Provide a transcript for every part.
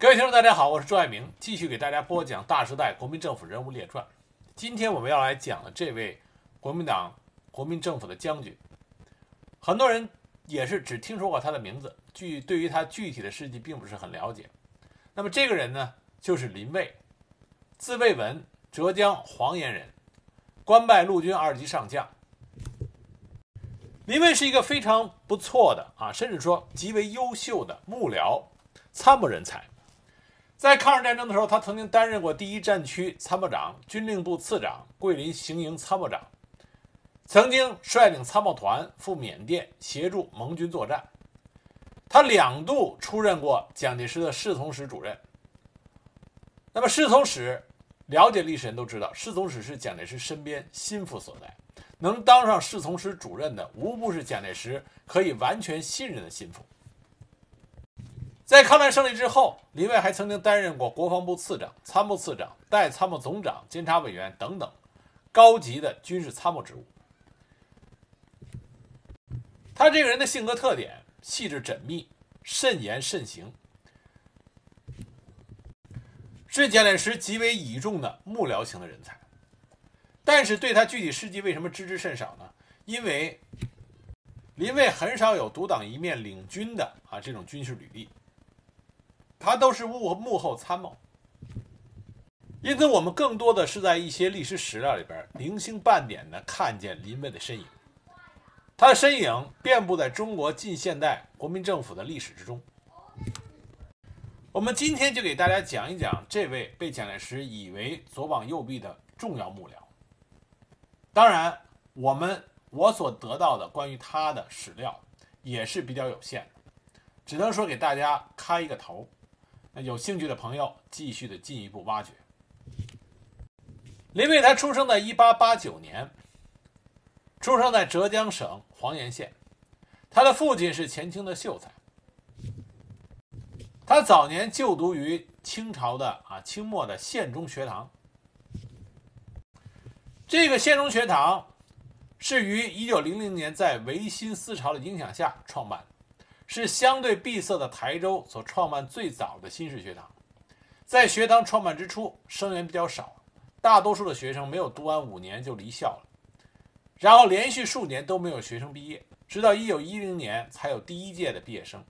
各位听众，大家好，我是朱爱明，继续给大家播讲《大时代国民政府人物列传》。今天我们要来讲的这位国民党国民政府的将军，很多人也是只听说过他的名字，具对于他具体的事迹并不是很了解。那么这个人呢，就是林蔚，字蔚文，浙江黄岩人，官拜陆军二级上将。林蔚是一个非常不错的啊，甚至说极为优秀的幕僚参谋人才。在抗日战争的时候，他曾经担任过第一战区参谋长、军令部次长、桂林行营参谋长，曾经率领参谋团赴缅甸协助盟军作战。他两度出任过蒋介石的侍从室主任。那么，侍从室了解历史人都知道，侍从室是蒋介石身边心腹所在，能当上侍从室主任的，无不是蒋介石可以完全信任的心腹。在抗战胜利之后，林蔚还曾经担任过国防部次长、参谋次长、代参谋总长、监察委员等等高级的军事参谋职务。他这个人的性格特点细致缜密、慎言慎行，是蒋介石极为倚重的幕僚型的人才。但是对他具体事迹为什么知之甚少呢？因为林蔚很少有独当一面领军的啊这种军事履历。他都是幕幕后参谋，因此我们更多的是在一些历史史料里边零星半点的看见林蔚的身影。他的身影遍布在中国近现代国民政府的历史之中。我们今天就给大家讲一讲这位被蒋介石以为左膀右臂的重要幕僚。当然，我们我所得到的关于他的史料也是比较有限的，只能说给大家开一个头。有兴趣的朋友，继续的进一步挖掘。林蔚他出生在一八八九年，出生在浙江省黄岩县，他的父亲是前清的秀才。他早年就读于清朝的啊清末的县中学堂。这个县中学堂是于一九零零年在维新思潮的影响下创办的。是相对闭塞的台州所创办最早的新式学堂，在学堂创办之初，生源比较少，大多数的学生没有读完五年就离校了，然后连续数年都没有学生毕业，直到一九一零年才有第一届的毕业生。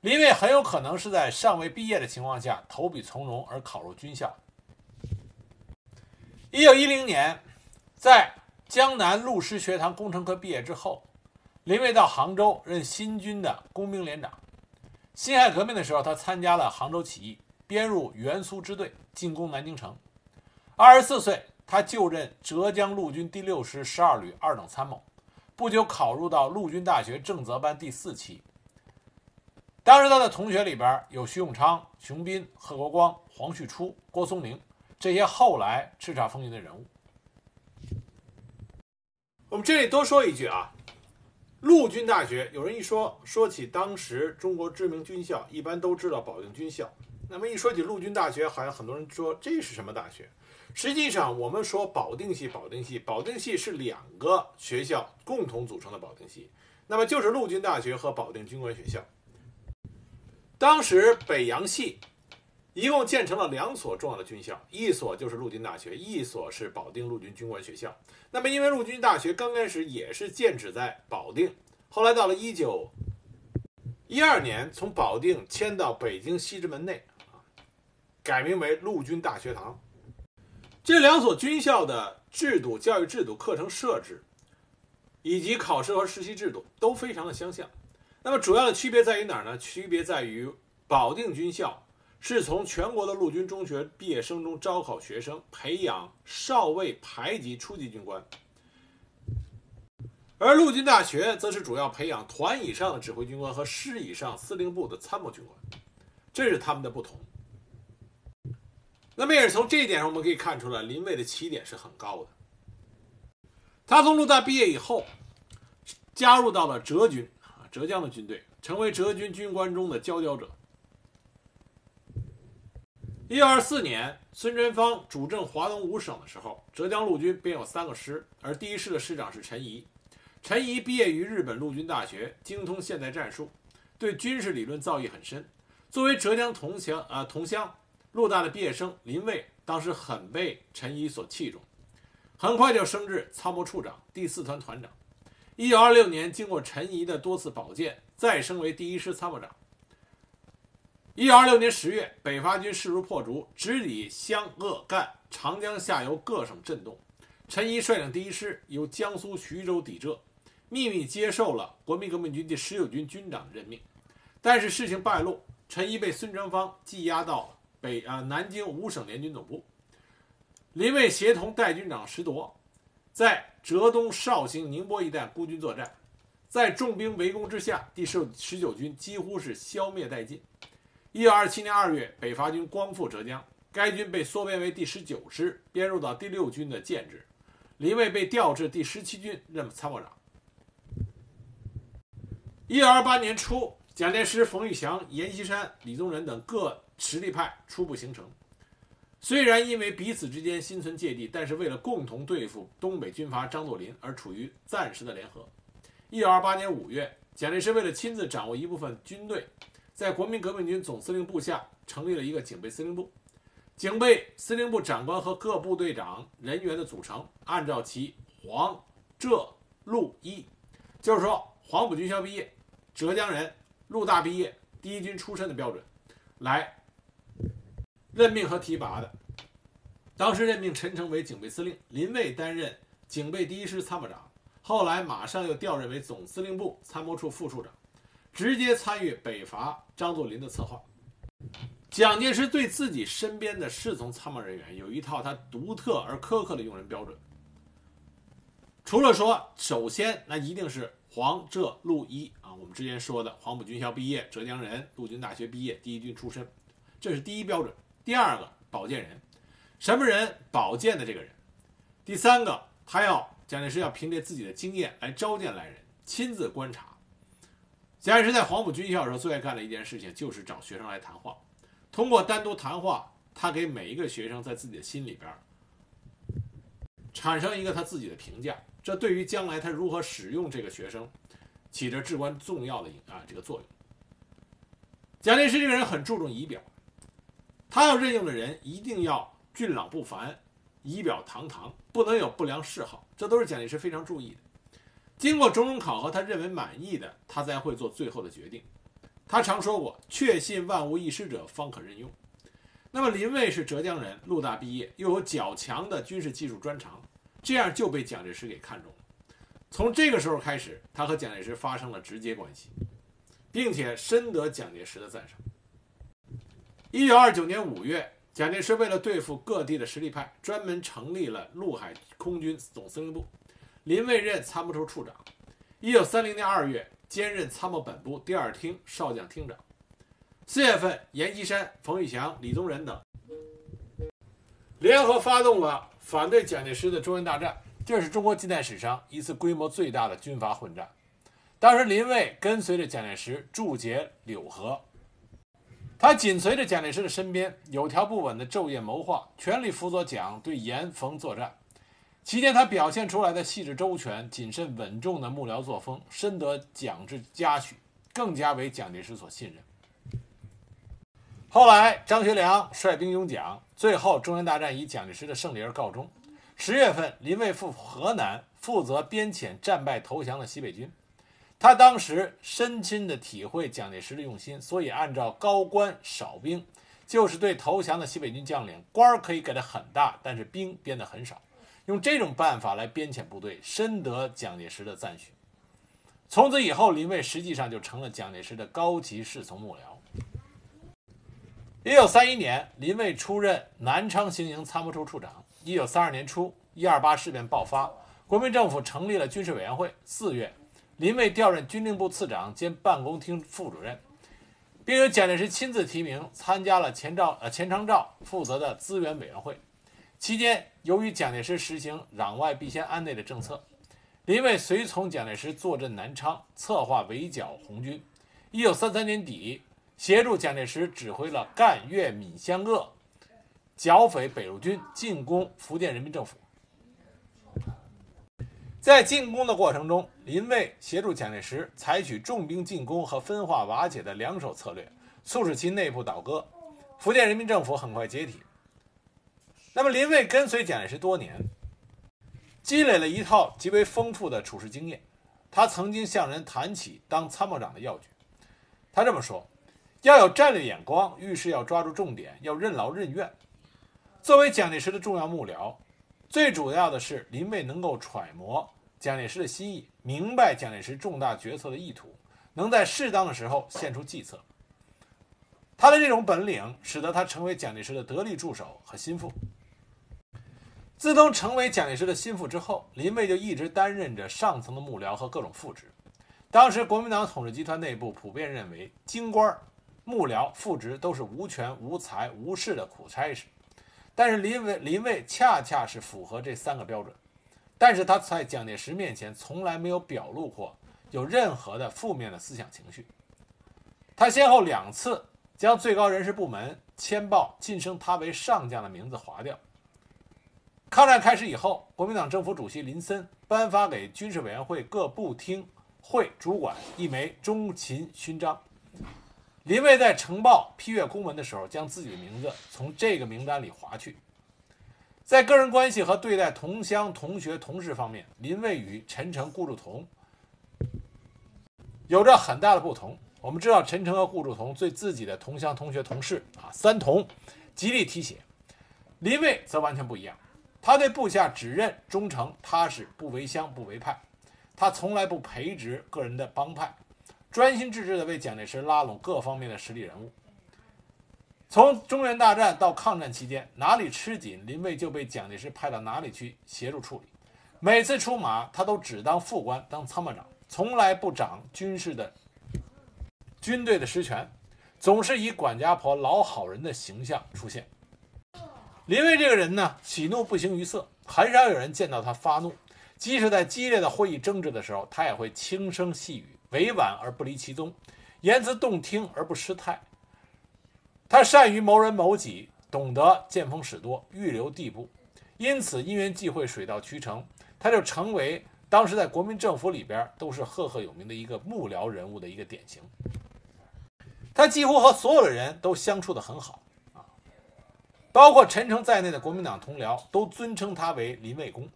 林伟很有可能是在尚未毕业的情况下投笔从戎而考入军校。一九一零年，在江南陆师学堂工程科毕业之后。林蔚到杭州任新军的工兵连长。辛亥革命的时候，他参加了杭州起义，编入原苏支队进攻南京城。二十四岁，他就任浙江陆军第六师十二旅二等参谋。不久，考入到陆军大学正则班第四期。当时他的同学里边有徐永昌、熊斌、贺国光、黄旭初、郭松龄这些后来叱咤风云的人物。我们这里多说一句啊。陆军大学，有人一说说起当时中国知名军校，一般都知道保定军校。那么一说起陆军大学，好像很多人说这是什么大学？实际上，我们说保定系，保定系，保定系是两个学校共同组成的保定系，那么就是陆军大学和保定军官学校。当时北洋系一共建成了两所重要的军校，一所就是陆军大学，一所是保定陆军军官学校。那么，因为陆军大学刚开始也是建址在保定，后来到了一九一二年，从保定迁到北京西直门内，啊，改名为陆军大学堂。这两所军校的制度、教育制度、课程设置，以及考试和实习制度都非常的相像。那么，主要的区别在于哪儿呢？区别在于保定军校。是从全国的陆军中学毕业生中招考学生，培养少尉排级初级军官；而陆军大学则是主要培养团以上的指挥军官和师以上司令部的参谋军官，这是他们的不同。那么也是从这一点上，我们可以看出来，林蔚的起点是很高的。他从陆大毕业以后，加入到了浙军啊，浙江的军队，成为浙军军官中的佼佼者。一九二四年，孙传芳主政华东五省的时候，浙江陆军编有三个师，而第一师的师长是陈仪。陈仪毕业于日本陆军大学，精通现代战术，对军事理论造诣很深。作为浙江同乡啊同乡，陆大的毕业生林蔚当时很被陈仪所器重，很快就升至参谋处长、第四团团长。一九二六年，经过陈仪的多次保荐，再升为第一师参谋长。一九二六年十月，北伐军势如破竹，直抵湘鄂赣、长江下游各省震动。陈仪率领第一师由江苏徐州抵浙，秘密接受了国民革命军第十九军军长任命。但是事情败露，陈仪被孙传芳羁押到北啊南京五省联军总部。林蔚协同代军长石铎，在浙东绍兴、宁波一带孤军作战，在重兵围攻之下，第十十九军几乎是消灭殆尽。一九二七年二月，北伐军光复浙江，该军被缩编为第十九师，编入到第六军的建制。林蔚被调至第十七军任参谋长。一九二八年初，蒋介石、冯玉祥、阎锡山、李宗仁等各实力派初步形成。虽然因为彼此之间心存芥蒂，但是为了共同对付东北军阀张作霖而处于暂时的联合。一九二八年五月，蒋介石为了亲自掌握一部分军队。在国民革命军总司令部下成立了一个警备司令部，警备司令部长官和各部队长人员的组成，按照其黄、浙、陆、一，就是说黄埔军校毕业、浙江人、陆大毕业、第一军出身的标准，来任命和提拔的。当时任命陈诚为警备司令，林蔚担任警备第一师参谋长，后来马上又调任为总司令部参谋处副处长。直接参与北伐张作霖的策划。蒋介石对自己身边的侍从参谋人员有一套他独特而苛刻的用人标准。除了说，首先那一定是黄浙陆一啊，我们之前说的黄埔军校毕业、浙江人、陆军大学毕业、第一军出身，这是第一标准。第二个，保荐人，什么人保荐的这个人。第三个，他要蒋介石要凭借自己的经验来召见来人，亲自观察。蒋介石在黄埔军校的时候最爱干的一件事情就是找学生来谈话，通过单独谈话，他给每一个学生在自己的心里边产生一个他自己的评价，这对于将来他如何使用这个学生，起着至关重要的啊这个作用。蒋介石这个人很注重仪表，他要任用的人一定要俊朗不凡，仪表堂堂，不能有不良嗜好，这都是蒋介石非常注意的。经过种种考核，他认为满意的，他才会做最后的决定。他常说过：“确信万无一失者，方可任用。”那么林蔚是浙江人，陆大毕业，又有较强的军事技术专长，这样就被蒋介石给看中了。从这个时候开始，他和蒋介石发生了直接关系，并且深得蒋介石的赞赏。一九二九年五月，蒋介石为了对付各地的实力派，专门成立了陆海空军总司令部。林蔚任参谋处处长，一九三零年二月兼任参谋本部第二厅少将厅长。四月份，阎锡山、冯玉祥、李宗仁等联合发动了反对蒋介石的中原大战，这是中国近代史上一次规模最大的军阀混战。当时，林蔚跟随着蒋介石驻节柳河，他紧随着蒋介石的身边，有条不紊地昼夜谋划，全力辅佐蒋对阎冯作战。期间，他表现出来的细致周全、谨慎稳重的幕僚作风，深得蒋之嘉许，更加为蒋介石所信任。后来，张学良率兵拥蒋，最后中原大战以蒋介石的胜利而告终。十月份，林蔚赴河南，负责编遣战败投降的西北军。他当时深亲的体会蒋介石的用心，所以按照高官少兵，就是对投降的西北军将领官儿可以给的很大，但是兵编的很少。用这种办法来编遣部队，深得蒋介石的赞许。从此以后，林蔚实际上就成了蒋介石的高级侍从幕僚。一九三一年，林蔚出任南昌行营参谋处处长。一九三二年初，一二八事变爆发，国民政府成立了军事委员会。四月，林蔚调任军令部次长兼办公厅副主任，并由蒋介石亲自提名，参加了钱兆呃钱长照负责的资源委员会。期间，由于蒋介石实行“攘外必先安内”的政策，林蔚随从蒋介石坐镇南昌，策划围剿红军。一九三三年底，协助蒋介石指挥了赣粤闽湘鄂剿匪北路军进攻福建人民政府。在进攻的过程中，林蔚协助蒋介石采取重兵进攻和分化瓦解的两手策略，促使其内部倒戈，福建人民政府很快解体。那么林蔚跟随蒋介石多年，积累了一套极为丰富的处事经验。他曾经向人谈起当参谋长的要诀，他这么说：要有战略眼光，遇事要抓住重点，要任劳任怨。作为蒋介石的重要幕僚，最主要的是林蔚能够揣摩蒋介石的心意，明白蒋介石重大决策的意图，能在适当的时候献出计策。他的这种本领，使得他成为蒋介石的得力助手和心腹。自从成为蒋介石的心腹之后，林蔚就一直担任着上层的幕僚和各种副职。当时国民党统治集团内部普遍认为，京官、幕僚、副职都是无权、无才、无势的苦差事。但是林蔚林蔚恰恰是符合这三个标准，但是他在蒋介石面前从来没有表露过有任何的负面的思想情绪。他先后两次将最高人事部门签报晋升他为上将的名字划掉。抗战开始以后，国民党政府主席林森颁发给军事委员会各部厅会主管一枚中勤勋章。林蔚在呈报批阅公文的时候，将自己的名字从这个名单里划去。在个人关系和对待同乡、同学、同事方面，林蔚与陈诚、顾祝同有着很大的不同。我们知道，陈诚和顾祝同对自己的同乡、同学、同事啊，三同，极力提携。林蔚则完全不一样。他对部下只认忠诚踏实，不为乡不为派。他从来不培植个人的帮派，专心致志地为蒋介石拉拢各方面的实力人物。从中原大战到抗战期间，哪里吃紧，林蔚就被蒋介石派到哪里去协助处理。每次出马，他都只当副官，当参谋长，从来不掌军事的军队的实权，总是以管家婆、老好人的形象出现。林蔚这个人呢，喜怒不形于色，很少有人见到他发怒。即使在激烈的会议争执的时候，他也会轻声细语，委婉而不离其宗，言辞动听而不失态。他善于谋人谋己，懂得见风使舵，预留地步，因此因缘际会，水到渠成，他就成为当时在国民政府里边都是赫赫有名的一个幕僚人物的一个典型。他几乎和所有的人都相处得很好。包括陈诚在内的国民党同僚都尊称他为林卫公。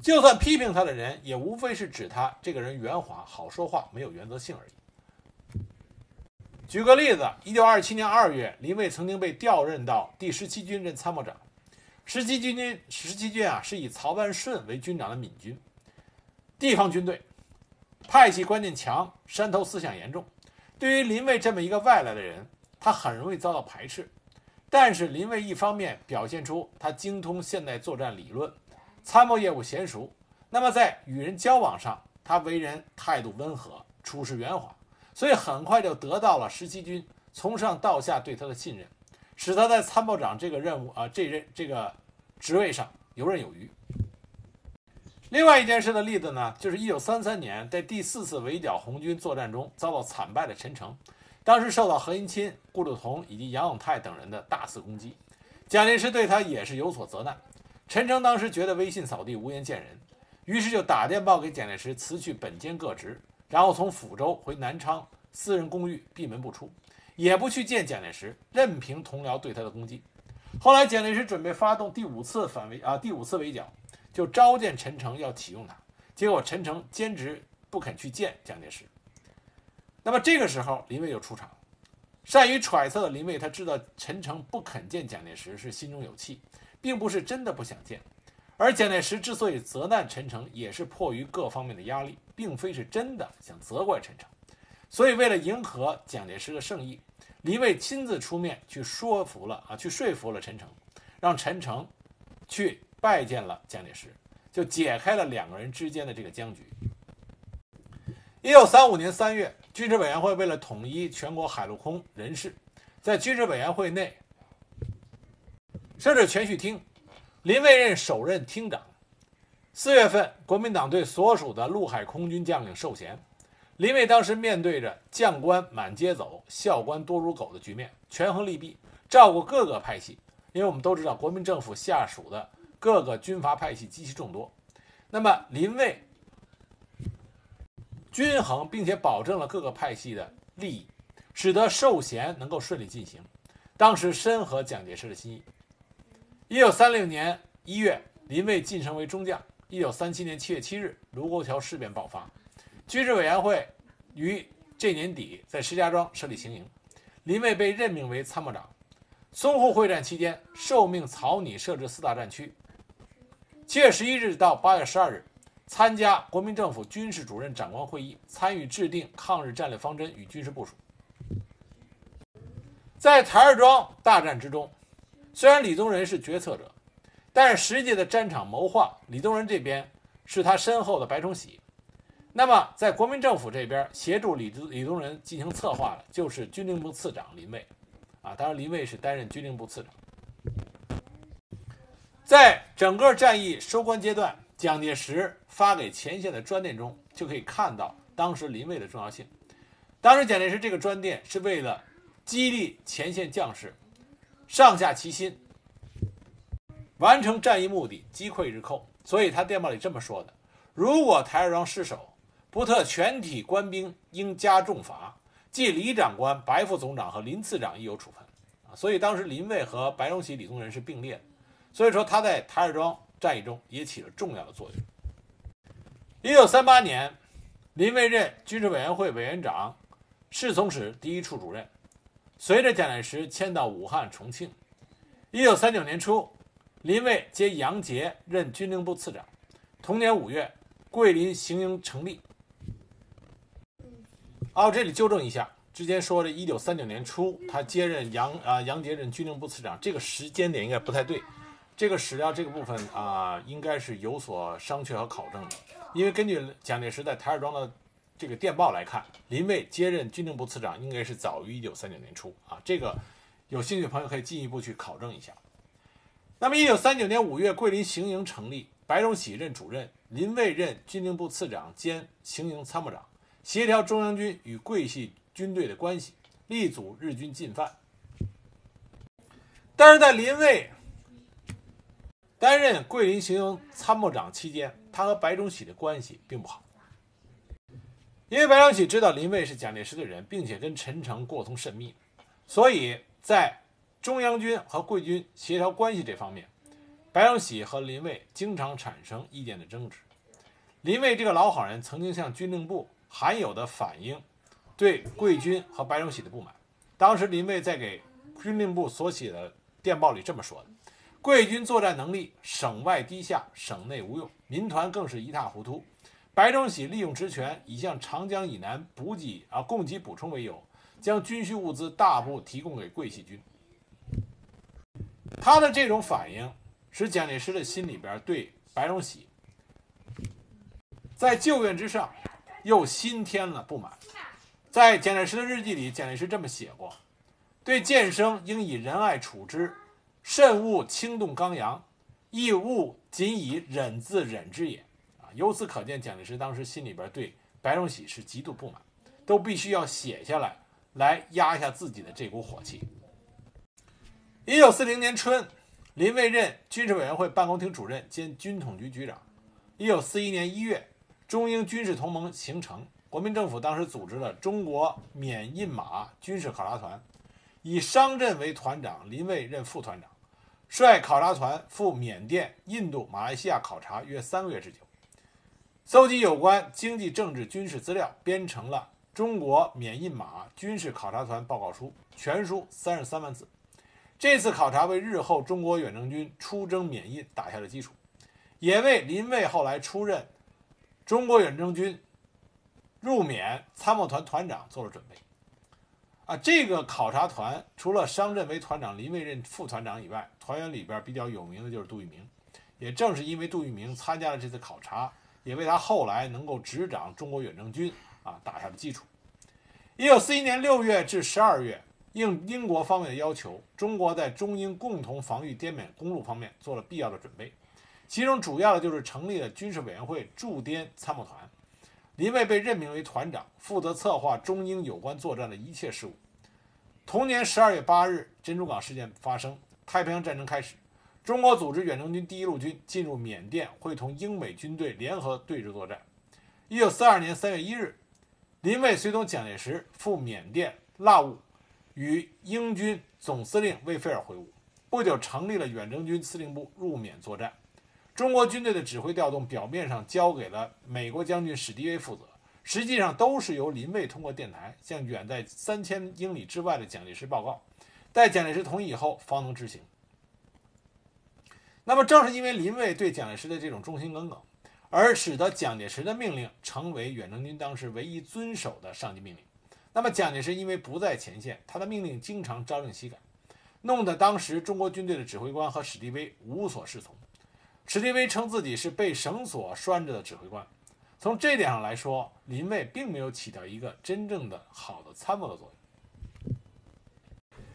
就算批评他的人，也无非是指他这个人圆滑、好说话、没有原则性而已。举个例子，一九二七年二月，林蔚曾经被调任到第十七军任参谋长。十七军军十七军啊，是以曹万顺为军长的闽军，地方军队，派系观念强，山头思想严重。对于林蔚这么一个外来的人，他很容易遭到排斥。但是林蔚一方面表现出他精通现代作战理论，参谋业务娴熟，那么在与人交往上，他为人态度温和，处事圆滑，所以很快就得到了十七军从上到下对他的信任，使他在参谋长这个任务啊这任这个职位上游刃有余。另外一件事的例子呢，就是一九三三年在第四次围剿红军作战中遭到惨败的陈诚。当时受到何应钦、顾祝同以及杨永泰等人的大肆攻击，蒋介石对他也是有所责难。陈诚当时觉得威信扫地、无颜见人，于是就打电报给蒋介石辞去本兼各职，然后从抚州回南昌私人公寓闭门不出，也不去见蒋介石，任凭同僚对他的攻击。后来蒋介石准备发动第五次反围啊，第五次围剿，就召见陈诚要启用他，结果陈诚坚持不肯去见蒋介石。那么这个时候，林蔚就出场了。善于揣测的林蔚，他知道陈诚不肯见蒋介石是心中有气，并不是真的不想见。而蒋介石之所以责难陈诚，也是迫于各方面的压力，并非是真的想责怪陈诚。所以，为了迎合蒋介石的圣意，林蔚亲自出面去说服了啊，去说服了陈诚，让陈诚去拜见了蒋介石，就解开了两个人之间的这个僵局。一九三五年三月。军事委员会为了统一全国海陆空人事，在军事委员会内设置全序厅，林蔚任首任厅长。四月份，国民党对所属的陆海空军将领授衔，林蔚当时面对着将官满街走、校官多如狗的局面，权衡利弊，照顾各个派系。因为我们都知道，国民政府下属的各个军阀派系极其众多，那么林蔚。均衡并且保证了各个派系的利益，使得授衔能够顺利进行。当时深合蒋介石的心意。一九三六年一月，林蔚晋升为中将。一九三七年七月七日，卢沟桥事变爆发，军事委员会于这年底在石家庄设立行营，林蔚被任命为参谋长。淞沪会战期间，受命草拟设置四大战区。七月十一日到八月十二日，参加国民政府军事主任长官会议，参与制定抗日战略方针与军事部署。在台儿庄大战之中，虽然李宗仁是决策者，但是实际的战场谋划，李宗仁这边是他身后的白崇禧。那么，在国民政府这边协助李李宗仁进行策划的，就是军令部次长林蔚。啊，当然林蔚是担任军令部次长。在整个战役收官阶段，蒋介石发给前线的专电中，就可以看到当时林蔚的重要性。当时蒋介石这个专电是为了激励前线将士上下齐心，完成战役目的，击溃日寇。所以他电报里这么说的：“如果台儿庄失守，不特全体官兵应加重罚，即李长官、白副总长和林次长亦有处分。”，所以当时林蔚和白崇禧、李宗仁是并列的。所以说他在台儿庄战役中也起了重要的作用。一九三八年，林蔚任军事委员会委员长、侍从室第一处主任，随着蒋介石迁到武汉、重庆。一九三九年初，林蔚接杨杰任军令部次长。同年五月，桂林行营成立。哦，这里纠正一下，之前说的，一九三九年初他接任杨啊杨杰任军令部次长，这个时间点应该不太对。这个史料这个部分啊，应该是有所商榷和考证的，因为根据蒋介石在台儿庄的这个电报来看，林蔚接任军令部次长应该是早于一九三九年初啊。这个有兴趣的朋友可以进一步去考证一下。那么一九三九年五月，桂林行营成立，白崇禧任主任，林蔚任军令部次长兼行营参谋长，协调中央军与桂系军队的关系，力阻日军进犯。但是在林蔚。担任桂林行营参谋长期间，他和白崇禧的关系并不好，因为白崇禧知道林蔚是蒋介石的人，并且跟陈诚过通甚密，所以在中央军和桂军协调关系这方面，白崇禧和林蔚经常产生意见的争执。林蔚这个老好人曾经向军令部罕有的反映对桂军和白崇禧的不满。当时林蔚在给军令部所写的电报里这么说的。桂军作战能力省外低下，省内无用，民团更是一塌糊涂。白崇禧利用职权，以向长江以南补给啊供给补充为由，将军需物资大部提供给桂系军。他的这种反应，使蒋介石的心里边对白崇禧在旧怨之上，又新添了不满。在蒋介石的日记里，蒋介石这么写过：“对剑生应以仁爱处之。”慎勿轻动刚阳，亦勿仅以忍字忍之也。啊，由此可见，蒋介石当时心里边对白崇禧是极度不满，都必须要写下来，来压一下自己的这股火气。一九四零年春，林蔚任军事委员会办公厅主任兼军统局局长。一九四一年一月，中英军事同盟形成，国民政府当时组织了中国缅印马军事考察团，以商震为团长，林蔚任副团长。率考察团赴缅甸、印度、马来西亚考察约三个月之久，搜集有关经济、政治、军事资料，编成了《中国缅印马军事考察团报告书》，全书三十三万字。这次考察为日后中国远征军出征缅印打下了基础，也为林蔚后来出任中国远征军入缅参谋团团长做了准备。啊，这个考察团除了商震为团长，林蔚任副团长以外，团员里边比较有名的就是杜聿明。也正是因为杜聿明参加了这次考察，也为他后来能够执掌中国远征军啊打下了基础。一九四一年六月至十二月，应英国方面的要求，中国在中英共同防御滇缅公路方面做了必要的准备，其中主要的就是成立了军事委员会驻滇参谋团。林蔚被任命为团长，负责策划中英有关作战的一切事务。同年十二月八日，珍珠港事件发生，太平洋战争开始，中国组织远征军第一路军进入缅甸，会同英美军队联合对峙作战。一九四二年三月一日，林蔚随同蒋介石赴缅甸，腊兀与英军总司令魏费尔会晤，不久成立了远征军司令部入缅作战。中国军队的指挥调动表面上交给了美国将军史迪威负责，实际上都是由林蔚通过电台向远在三千英里之外的蒋介石报告，待蒋介石同意以后方能执行。那么正是因为林蔚对蒋介石的这种忠心耿耿，而使得蒋介石的命令成为远征军当时唯一遵守的上级命令。那么蒋介石因为不在前线，他的命令经常朝令夕改，弄得当时中国军队的指挥官和史迪威无所适从。史迪威称自己是被绳索拴着的指挥官，从这点上来说，林蔚并没有起到一个真正的好的参谋的作用。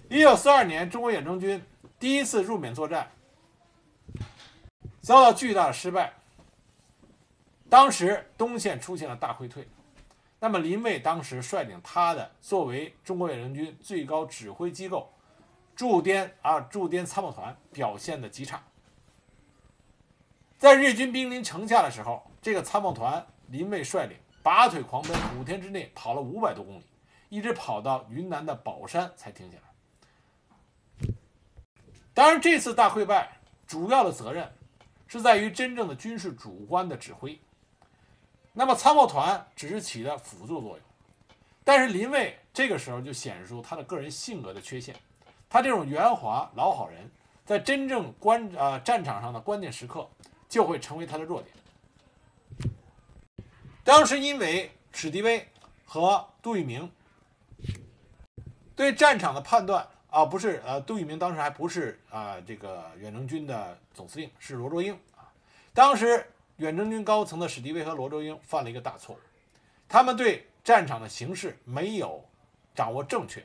一九四二年，中国远征军第一次入缅作战，遭到巨大的失败。当时东线出现了大溃退，那么林蔚当时率领他的作为中国远征军最高指挥机构驻滇啊驻滇参谋团表现的极差。在日军兵临城下的时候，这个参谋团林蔚率领拔腿狂奔，五天之内跑了五百多公里，一直跑到云南的保山才停下来。当然，这次大溃败主要的责任是在于真正的军事主官的指挥，那么参谋团只是起了辅助作用。但是林蔚这个时候就显示出他的个人性格的缺陷，他这种圆滑老好人，在真正关呃战场上的关键时刻。就会成为他的弱点。当时因为史迪威和杜聿明对战场的判断啊，不是呃，杜聿明当时还不是啊这个远征军的总司令，是罗卓英啊。当时远征军高层的史迪威和罗卓英犯了一个大错误，他们对战场的形势没有掌握正确，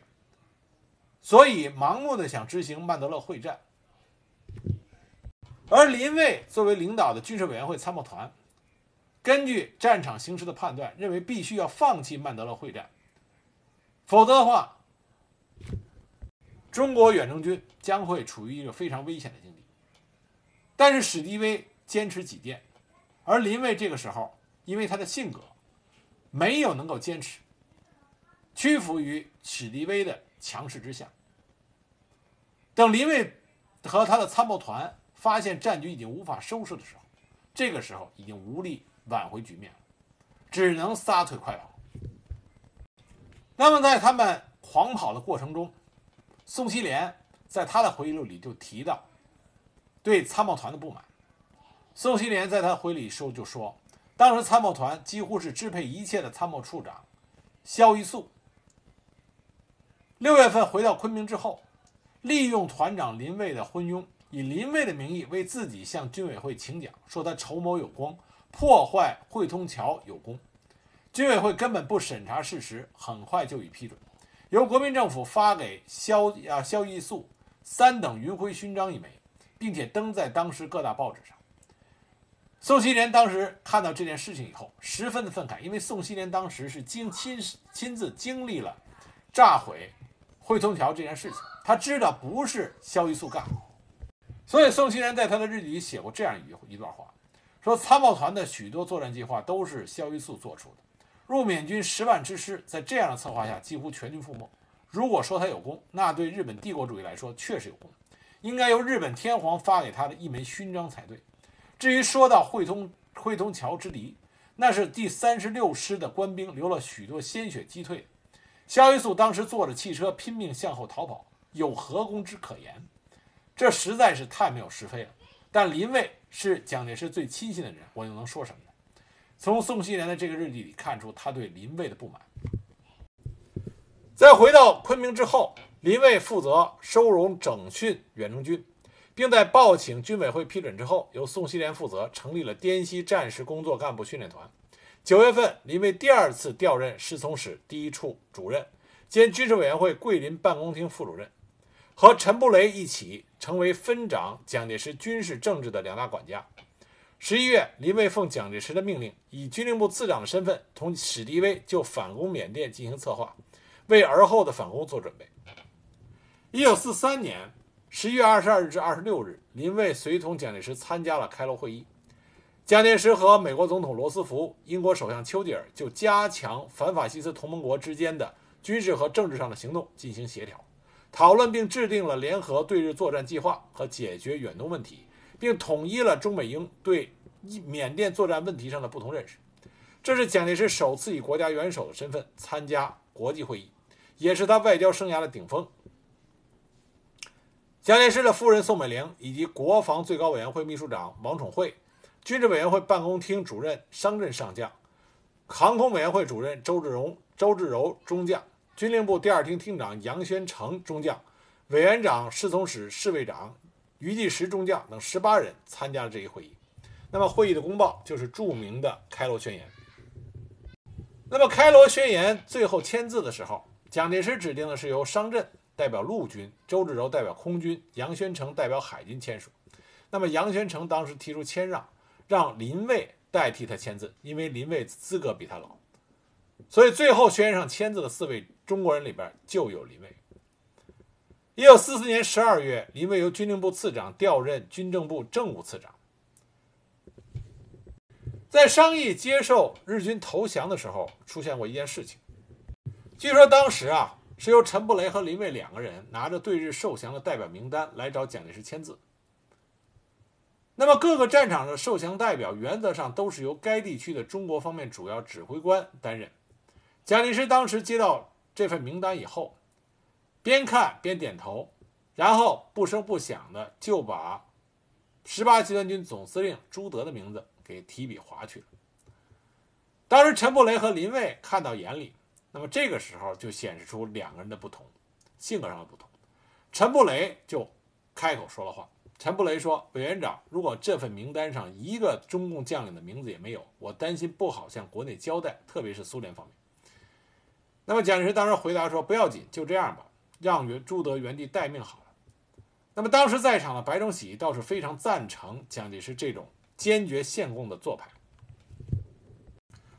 所以盲目的想执行曼德勒会战。而林蔚作为领导的军事委员会参谋团，根据战场形势的判断，认为必须要放弃曼德勒会战，否则的话，中国远征军将会处于一个非常危险的境地。但是史迪威坚持己见，而林蔚这个时候因为他的性格，没有能够坚持，屈服于史迪威的强势之下。等林蔚和他的参谋团。发现战局已经无法收拾的时候，这个时候已经无力挽回局面了，只能撒腿快跑。那么在他们狂跑的过程中，宋希濂在他的回忆录里就提到对参谋团的不满。宋希濂在他回忆里说就说，当时参谋团几乎是支配一切的参谋处长萧一素。六月份回到昆明之后，利用团长林蔚的昏庸。以林蔚的名义为自己向军委会请奖，说他筹谋有功，破坏汇通桥有功。军委会根本不审查事实，很快就已批准，由国民政府发给萧啊萧逸素三等云辉勋章一枚，并且登在当时各大报纸上。宋希濂当时看到这件事情以后，十分的愤慨，因为宋希濂当时是经亲亲自经历了炸毁汇通桥这件事情，他知道不是萧逸素干。所以，宋希濂在他的日记里写过这样一一段话，说参谋团的许多作战计划都是萧一素做出的，入缅军十万之师，在这样的策划下几乎全军覆没。如果说他有功，那对日本帝国主义来说确实有功，应该由日本天皇发给他的一枚勋章才对。至于说到汇通汇通桥之敌，那是第三十六师的官兵流了许多鲜血击退，萧一素当时坐着汽车拼命向后逃跑，有何功之可言？这实在是太没有是非了。但林蔚是蒋介石最亲信的人，我又能说什么呢？从宋希濂的这个日记里看出他对林蔚的不满。在回到昆明之后，林蔚负责收容整训远征军，并在报请军委会批准之后，由宋希濂负责成立了滇西战时工作干部训练团。九月份，林蔚第二次调任侍从室第一处主任，兼军事委员会桂林办公厅副主任。和陈布雷一起成为分掌蒋介石军事政治的两大管家。十一月，林蔚奉蒋介石的命令，以军令部次长的身份，同史迪威就反攻缅甸进行策划，为而后的反攻做准备。一九四三年十一月二十二日至二十六日，林蔚随同蒋介石参加了开罗会议。蒋介石和美国总统罗斯福、英国首相丘吉尔就加强反法西斯同盟国之间的。军事和政治上的行动进行协调，讨论并制定了联合对日作战计划和解决远东问题，并统一了中美英对缅甸作战问题上的不同认识。这是蒋介石首次以国家元首的身份参加国际会议，也是他外交生涯的顶峰。蒋介石的夫人宋美龄以及国防最高委员会秘书长王宠惠、军事委员会办公厅主任商震上将、航空委员会主任周志荣、周志柔中将、军令部第二厅厅长杨宣成中将、委员长侍从室侍卫长于继时中将等十八人参加了这一会议。那么会议的公报就是著名的开罗宣言。那么开罗宣言最后签字的时候，蒋介石指定的是由商震。代表陆军，周至柔代表空军，杨宣成代表海军签署。那么杨宣成当时提出谦让，让林蔚代替他签字，因为林蔚资格比他老。所以最后宣上签字的四位中国人里边就有林蔚。一九四四年十二月，林蔚由军令部次长调任军政部政务次长。在商议接受日军投降的时候，出现过一件事情。据说当时啊。是由陈布雷和林蔚两个人拿着对日受降的代表名单来找蒋介石签字。那么各个战场的受降代表原则上都是由该地区的中国方面主要指挥官担任。蒋介石当时接到这份名单以后，边看边点头，然后不声不响的就把十八集团军总司令朱德的名字给提笔划去了。当时陈布雷和林蔚看到眼里。那么这个时候就显示出两个人的不同，性格上的不同。陈布雷就开口说了话。陈布雷说：“委员长，如果这份名单上一个中共将领的名字也没有，我担心不好向国内交代，特别是苏联方面。”那么蒋介石当时回答说：“不要紧，就这样吧，让原朱德原地待命好了。”那么当时在场的白崇禧倒是非常赞成蒋介石这种坚决献贡的做派，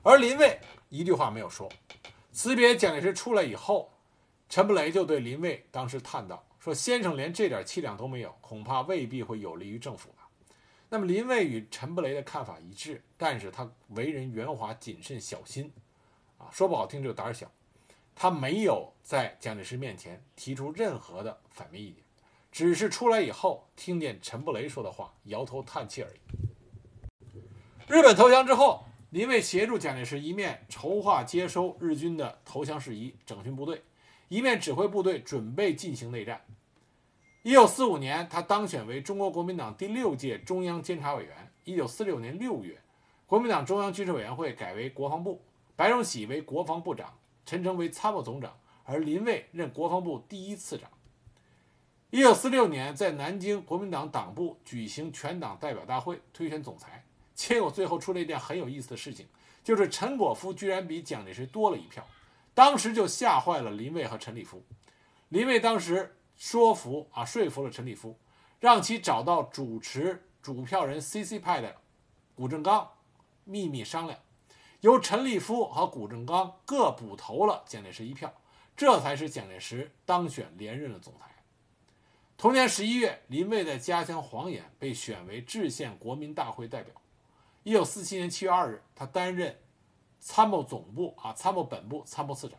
而林蔚一句话没有说。辞别蒋介石出来以后，陈布雷就对林蔚当时叹道：“说先生连这点气量都没有，恐怕未必会有利于政府吧。”那么林蔚与陈布雷的看法一致，但是他为人圆滑、谨慎、小心，啊，说不好听就胆小。他没有在蒋介石面前提出任何的反面意见，只是出来以后听见陈布雷说的话，摇头叹气而已。日本投降之后。林蔚协助蒋介石一面筹划接收日军的投降事宜、整训部队，一面指挥部队准备进行内战。一九四五年，他当选为中国国民党第六届中央监察委员。一九四六年六月，国民党中央军事委员会改为国防部，白崇禧为国防部长，陈诚为参谋总长，而林蔚任国防部第一次长。一九四六年，在南京国民党党部举行全党代表大会，推选总裁。结果最后出了一件很有意思的事情，就是陈果夫居然比蒋介石多了一票，当时就吓坏了林蔚和陈立夫。林蔚当时说服啊，说服了陈立夫，让其找到主持主票人 CC 派的谷正刚，秘密商量，由陈立夫和谷正刚各补投了蒋介石一票，这才使蒋介石当选连任了总裁。同年十一月，林蔚在家乡黄岩被选为制宪国民大会代表。一九四七年七月二日，他担任参谋总部啊参谋本部参谋次长。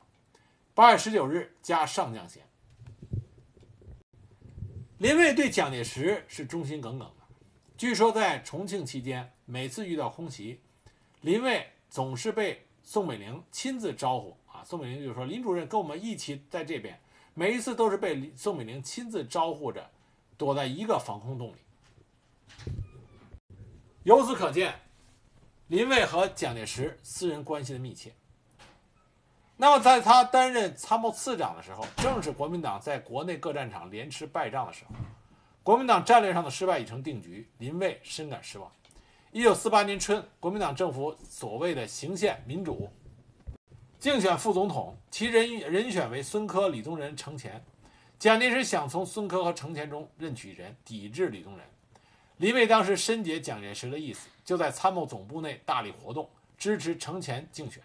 八月十九日，加上将衔。林蔚对蒋介石是忠心耿耿的。据说在重庆期间，每次遇到空袭，林蔚总是被宋美龄亲自招呼啊。宋美龄就说：“林主任跟我们一起在这边。”每一次都是被宋美龄亲自招呼着，躲在一个防空洞里。由此可见。林蔚和蒋介石私人关系的密切。那么，在他担任参谋次长的时候，正是国民党在国内各战场连吃败仗的时候，国民党战略上的失败已成定局，林蔚深感失望。一九四八年春，国民党政府所谓的行宪民主，竞选副总统，其人人选为孙科、李宗仁、程潜。蒋介石想从孙科和程潜中任取人，抵制李宗仁。林蔚当时深解蒋介石的意思。就在参谋总部内大力活动，支持程潜竞选。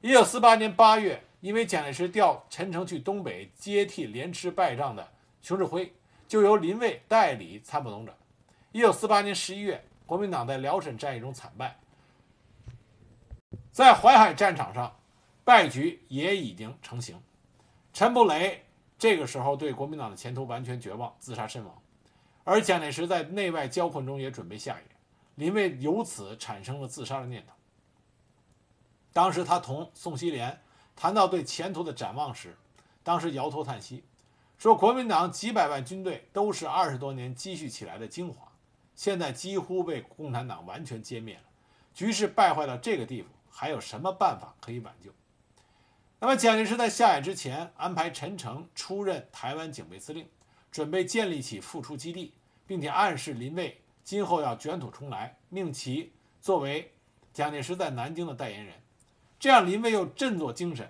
一九四八年八月，因为蒋介石调陈诚去东北接替连吃败仗的熊式辉，就由林蔚代理参谋总长。一九四八年十一月，国民党在辽沈战役中惨败，在淮海战场上，败局也已经成型。陈布雷这个时候对国民党的前途完全绝望，自杀身亡。而蒋介石在内外交困中也准备下野，林蔚由此产生了自杀的念头。当时他同宋希濂谈到对前途的展望时，当时摇头叹息，说国民党几百万军队都是二十多年积蓄起来的精华，现在几乎被共产党完全歼灭了，局势败坏到这个地步，还有什么办法可以挽救？那么蒋介石在下野之前安排陈诚出任台湾警备司令。准备建立起复出基地，并且暗示林蔚今后要卷土重来，命其作为蒋介石在南京的代言人。这样，林蔚又振作精神，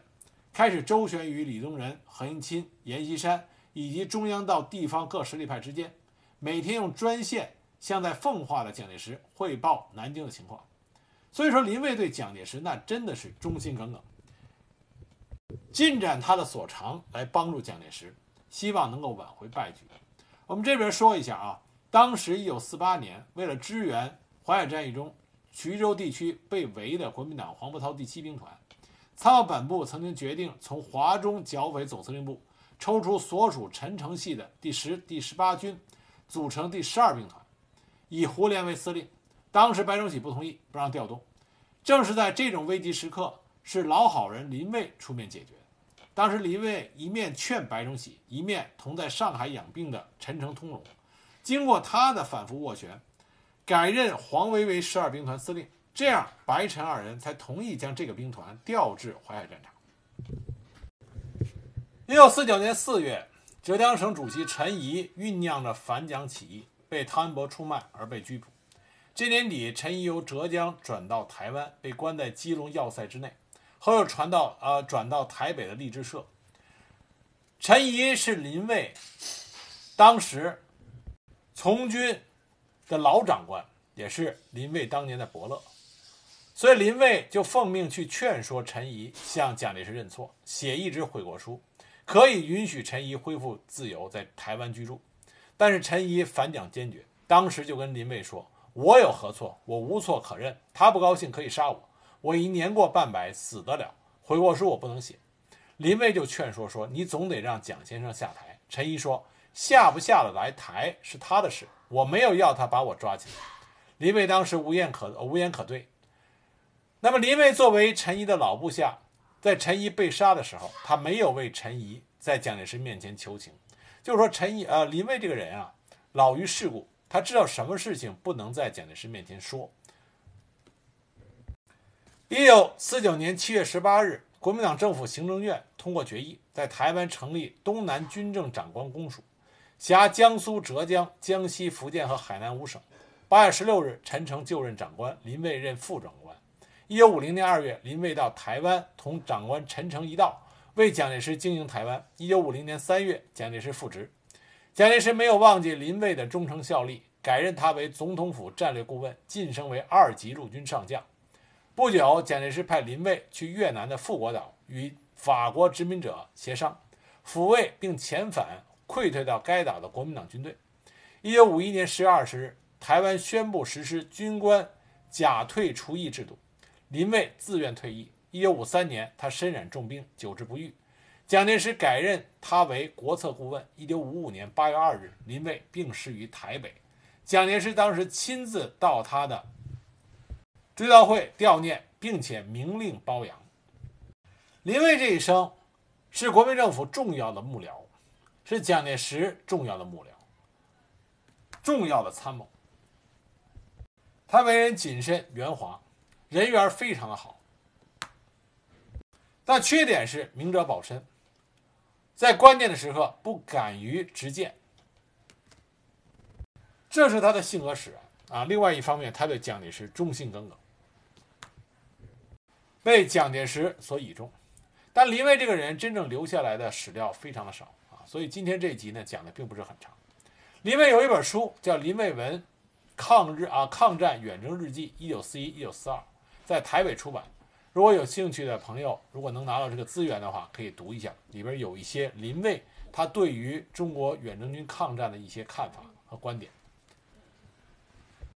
开始周旋于李宗仁、何应钦、阎锡山以及中央到地方各实力派之间，每天用专线向在奉化的蒋介石汇报南京的情况。所以说，林蔚对蒋介石那真的是忠心耿耿，尽展他的所长来帮助蒋介石。希望能够挽回败局。我们这边说一下啊，当时一九四八年，为了支援淮海战役中衢州地区被围的国民党黄伯韬第七兵团，参谋本部曾经决定从华中剿匪总司令部抽出所属陈诚系的第十、第十八军，组成第十二兵团，以胡琏为司令。当时白崇禧不同意，不让调动。正是在这种危急时刻，是老好人林蔚出面解决。当时林蔚一面劝白崇禧，一面同在上海养病的陈诚通融。经过他的反复斡旋，改任黄维为十二兵团司令，这样白陈二人才同意将这个兵团调至淮海战场。一九四九年四月，浙江省主席陈仪酝酿着反蒋起义，被汤恩伯出卖而被拘捕。这年底，陈仪由浙江转到台湾，被关在基隆要塞之内。后又传到呃转到台北的励志社。陈仪是林蔚当时从军的老长官，也是林蔚当年的伯乐，所以林蔚就奉命去劝说陈仪向蒋介石认错，写一纸悔过书，可以允许陈仪恢复自由，在台湾居住。但是陈仪反蒋坚决，当时就跟林蔚说：“我有何错？我无错可认。他不高兴可以杀我。”我已年过半百，死得了。悔过书我不能写。林蔚就劝说说：“你总得让蒋先生下台。”陈仪说：“下不下得来台是他的事，我没有要他把我抓起来。”林蔚当时无言可无言可对。那么林蔚作为陈仪的老部下，在陈仪被杀的时候，他没有为陈仪在蒋介石面前求情，就是说陈毅呃林蔚这个人啊，老于世故，他知道什么事情不能在蒋介石面前说。一九四九年七月十八日，国民党政府行政院通过决议，在台湾成立东南军政长官公署，辖江苏、浙江、江西、福建和海南五省。八月十六日，陈诚就任长官，林蔚任副长官。一九五零年二月，林蔚到台湾，同长官陈诚一道为蒋介石经营台湾。一九五零年三月，蒋介石复职，蒋介石没有忘记林蔚的忠诚效力，改任他为总统府战略顾问，晋升为二级陆军上将。不久，蒋介石派林蔚去越南的富国岛与法国殖民者协商，抚慰并遣返溃退到该岛的国民党军队。一九五一年十月二十日，台湾宣布实施军官假退除役制度，林蔚自愿退役。一九五三年，他身染重病，久治不愈，蒋介石改任他为国策顾问。一九五五年八月二日，林蔚病逝于台北，蒋介石当时亲自到他的。追悼会悼念，并且明令褒扬林蔚这一生是国民政府重要的幕僚，是蒋介石重要的幕僚，重要的参谋。他为人谨慎圆滑，人缘非常的好，但缺点是明哲保身，在关键的时刻不敢于直谏，这是他的性格使然啊。另外一方面，他对蒋介石忠心耿耿。被蒋介石所倚重，但林蔚这个人真正留下来的史料非常的少啊，所以今天这一集呢讲的并不是很长。林蔚有一本书叫《林蔚文抗日啊抗战远征日记》，一九四一一九四二，在台北出版。如果有兴趣的朋友，如果能拿到这个资源的话，可以读一下，里边有一些林蔚他对于中国远征军抗战的一些看法和观点。